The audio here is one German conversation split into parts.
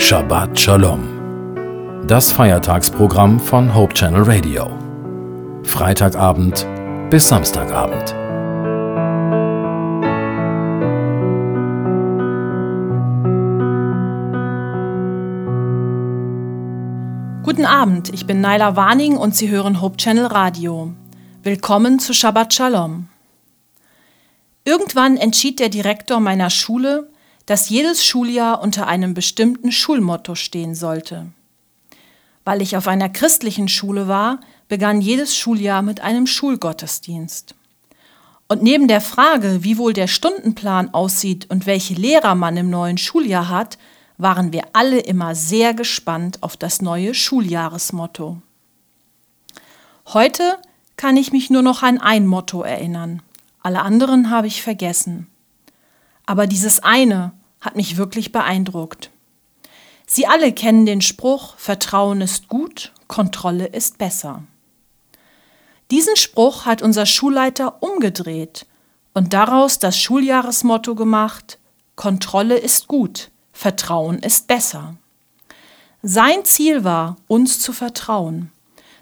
Shabbat Shalom. Das Feiertagsprogramm von Hope Channel Radio. Freitagabend bis Samstagabend. Guten Abend, ich bin Naila Warning und Sie hören Hope Channel Radio. Willkommen zu Shabbat Shalom. Irgendwann entschied der Direktor meiner Schule, dass jedes Schuljahr unter einem bestimmten Schulmotto stehen sollte. Weil ich auf einer christlichen Schule war, begann jedes Schuljahr mit einem Schulgottesdienst. Und neben der Frage, wie wohl der Stundenplan aussieht und welche Lehrer man im neuen Schuljahr hat, waren wir alle immer sehr gespannt auf das neue Schuljahresmotto. Heute kann ich mich nur noch an ein Motto erinnern. Alle anderen habe ich vergessen. Aber dieses eine hat mich wirklich beeindruckt. Sie alle kennen den Spruch Vertrauen ist gut, Kontrolle ist besser. Diesen Spruch hat unser Schulleiter umgedreht und daraus das Schuljahresmotto gemacht Kontrolle ist gut, Vertrauen ist besser. Sein Ziel war, uns zu vertrauen,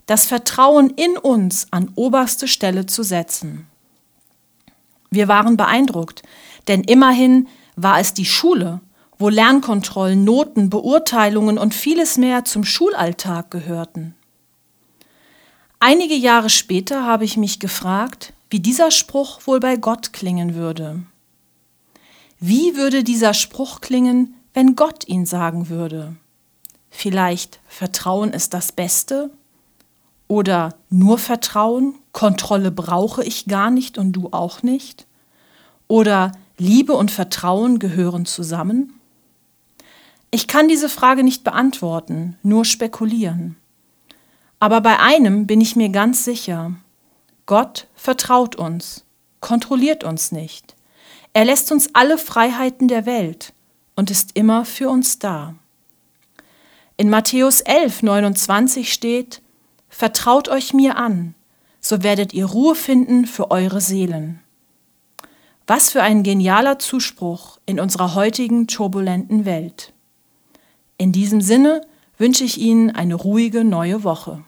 das Vertrauen in uns an oberste Stelle zu setzen. Wir waren beeindruckt, denn immerhin war es die Schule, wo Lernkontrollen, Noten, Beurteilungen und vieles mehr zum Schulalltag gehörten. Einige Jahre später habe ich mich gefragt, wie dieser Spruch wohl bei Gott klingen würde. Wie würde dieser Spruch klingen, wenn Gott ihn sagen würde? Vielleicht Vertrauen ist das Beste? Oder nur Vertrauen, Kontrolle brauche ich gar nicht und du auch nicht? Oder Liebe und Vertrauen gehören zusammen? Ich kann diese Frage nicht beantworten, nur spekulieren. Aber bei einem bin ich mir ganz sicher. Gott vertraut uns, kontrolliert uns nicht. Er lässt uns alle Freiheiten der Welt und ist immer für uns da. In Matthäus 11, 29 steht, Vertraut euch mir an, so werdet ihr Ruhe finden für eure Seelen. Was für ein genialer Zuspruch in unserer heutigen turbulenten Welt. In diesem Sinne wünsche ich Ihnen eine ruhige neue Woche.